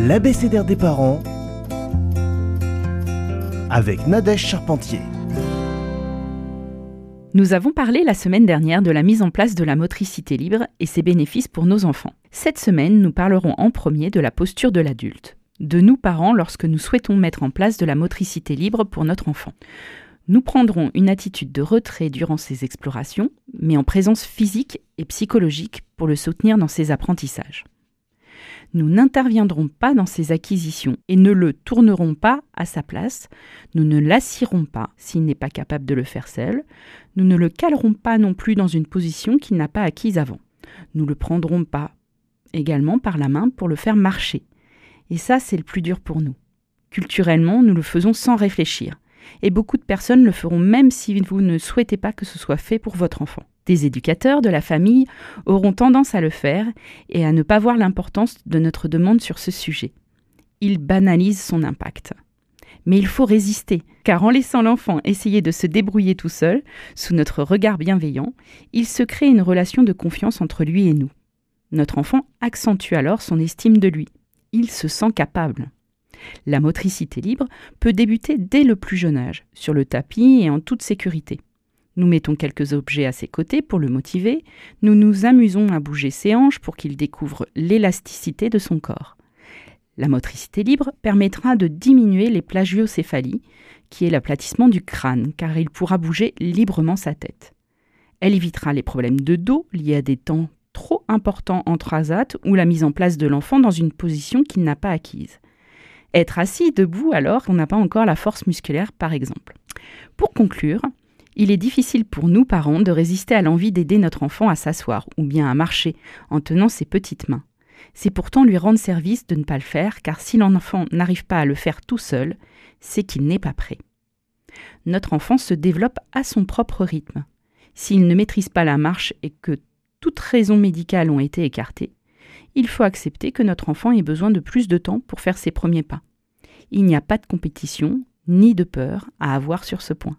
l'abécédaire des parents avec Nadège Charpentier. Nous avons parlé la semaine dernière de la mise en place de la motricité libre et ses bénéfices pour nos enfants. Cette semaine, nous parlerons en premier de la posture de l'adulte, de nous parents lorsque nous souhaitons mettre en place de la motricité libre pour notre enfant. Nous prendrons une attitude de retrait durant ces explorations, mais en présence physique et psychologique pour le soutenir dans ses apprentissages nous n'interviendrons pas dans ses acquisitions et ne le tournerons pas à sa place, nous ne l'assirons pas s'il n'est pas capable de le faire seul, nous ne le calerons pas non plus dans une position qu'il n'a pas acquise avant. Nous le prendrons pas également par la main pour le faire marcher. Et ça, c'est le plus dur pour nous. Culturellement, nous le faisons sans réfléchir. Et beaucoup de personnes le feront même si vous ne souhaitez pas que ce soit fait pour votre enfant. Des éducateurs de la famille auront tendance à le faire et à ne pas voir l'importance de notre demande sur ce sujet. Ils banalisent son impact. Mais il faut résister, car en laissant l'enfant essayer de se débrouiller tout seul, sous notre regard bienveillant, il se crée une relation de confiance entre lui et nous. Notre enfant accentue alors son estime de lui. Il se sent capable. La motricité libre peut débuter dès le plus jeune âge, sur le tapis et en toute sécurité. Nous mettons quelques objets à ses côtés pour le motiver, nous nous amusons à bouger ses hanches pour qu'il découvre l'élasticité de son corps. La motricité libre permettra de diminuer les plagiocéphalies, qui est l'aplatissement du crâne, car il pourra bouger librement sa tête. Elle évitera les problèmes de dos liés à des temps trop importants en transat ou la mise en place de l'enfant dans une position qu'il n'a pas acquise. Être assis debout alors qu'on n'a pas encore la force musculaire, par exemple. Pour conclure, il est difficile pour nous, parents, de résister à l'envie d'aider notre enfant à s'asseoir ou bien à marcher en tenant ses petites mains. C'est pourtant lui rendre service de ne pas le faire, car si l'enfant n'arrive pas à le faire tout seul, c'est qu'il n'est pas prêt. Notre enfant se développe à son propre rythme. S'il ne maîtrise pas la marche et que toutes raisons médicales ont été écartées, il faut accepter que notre enfant ait besoin de plus de temps pour faire ses premiers pas. Il n'y a pas de compétition ni de peur à avoir sur ce point.